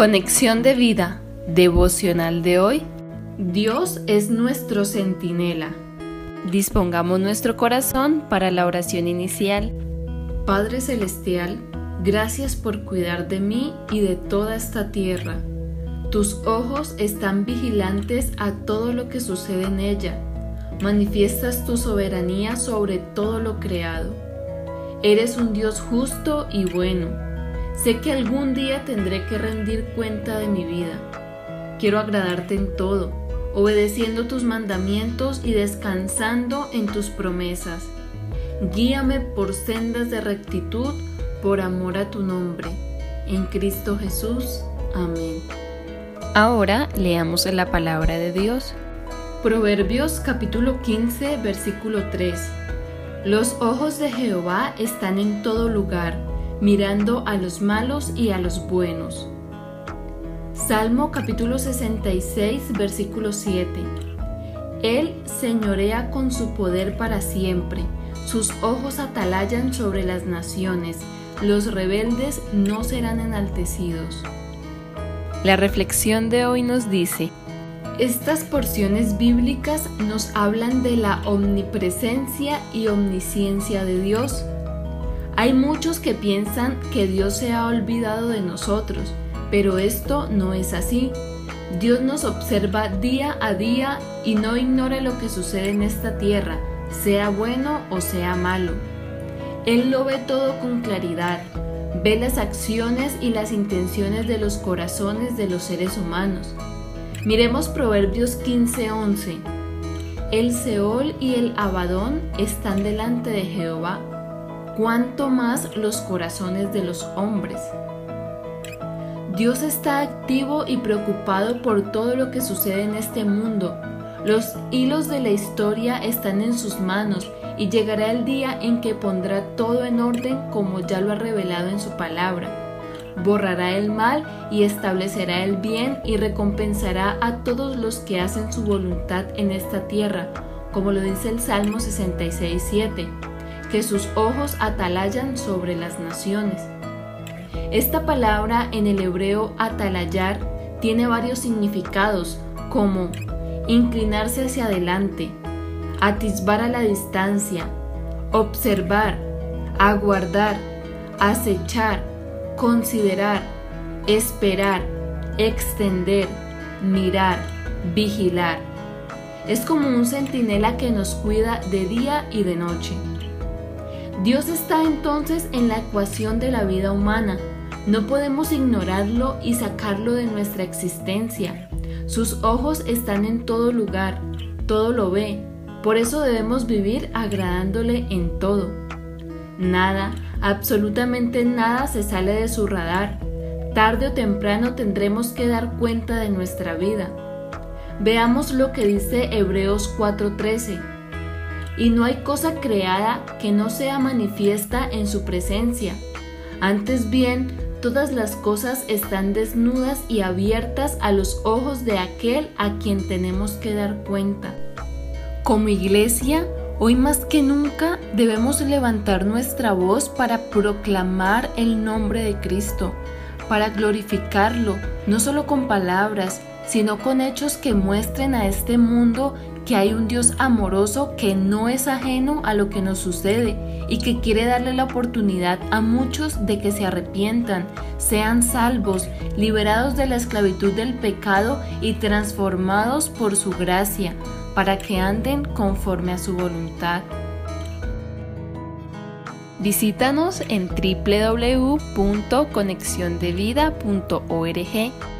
Conexión de vida, devocional de hoy. Dios es nuestro centinela. Dispongamos nuestro corazón para la oración inicial. Padre Celestial, gracias por cuidar de mí y de toda esta tierra. Tus ojos están vigilantes a todo lo que sucede en ella. Manifiestas tu soberanía sobre todo lo creado. Eres un Dios justo y bueno Sé que algún día tendré que rendir cuenta de mi vida. Quiero agradarte en todo, obedeciendo tus mandamientos y descansando en tus promesas. Guíame por sendas de rectitud por amor a tu nombre. En Cristo Jesús. Amén. Ahora leamos la palabra de Dios. Proverbios capítulo 15 versículo 3. Los ojos de Jehová están en todo lugar mirando a los malos y a los buenos. Salmo capítulo 66, versículo 7. Él señorea con su poder para siempre, sus ojos atalayan sobre las naciones, los rebeldes no serán enaltecidos. La reflexión de hoy nos dice, estas porciones bíblicas nos hablan de la omnipresencia y omnisciencia de Dios hay muchos que piensan que Dios se ha olvidado de nosotros, pero esto no es así. Dios nos observa día a día y no ignora lo que sucede en esta tierra, sea bueno o sea malo. Él lo ve todo con claridad, ve las acciones y las intenciones de los corazones de los seres humanos. Miremos Proverbios 15:11. El Seol y el Abadón están delante de Jehová cuanto más los corazones de los hombres. Dios está activo y preocupado por todo lo que sucede en este mundo. Los hilos de la historia están en sus manos y llegará el día en que pondrá todo en orden como ya lo ha revelado en su palabra. Borrará el mal y establecerá el bien y recompensará a todos los que hacen su voluntad en esta tierra, como lo dice el Salmo 66.7 que sus ojos atalayan sobre las naciones. Esta palabra en el hebreo atalayar tiene varios significados como inclinarse hacia adelante, atisbar a la distancia, observar, aguardar, acechar, considerar, esperar, extender, mirar, vigilar. Es como un centinela que nos cuida de día y de noche. Dios está entonces en la ecuación de la vida humana. No podemos ignorarlo y sacarlo de nuestra existencia. Sus ojos están en todo lugar, todo lo ve. Por eso debemos vivir agradándole en todo. Nada, absolutamente nada se sale de su radar. Tarde o temprano tendremos que dar cuenta de nuestra vida. Veamos lo que dice Hebreos 4:13 y no hay cosa creada que no sea manifiesta en su presencia. Antes bien, todas las cosas están desnudas y abiertas a los ojos de aquel a quien tenemos que dar cuenta. Como iglesia, hoy más que nunca debemos levantar nuestra voz para proclamar el nombre de Cristo, para glorificarlo, no solo con palabras, sino con hechos que muestren a este mundo que hay un Dios amoroso que no es ajeno a lo que nos sucede y que quiere darle la oportunidad a muchos de que se arrepientan, sean salvos, liberados de la esclavitud del pecado y transformados por su gracia, para que anden conforme a su voluntad. Visítanos en www.conexiondevida.org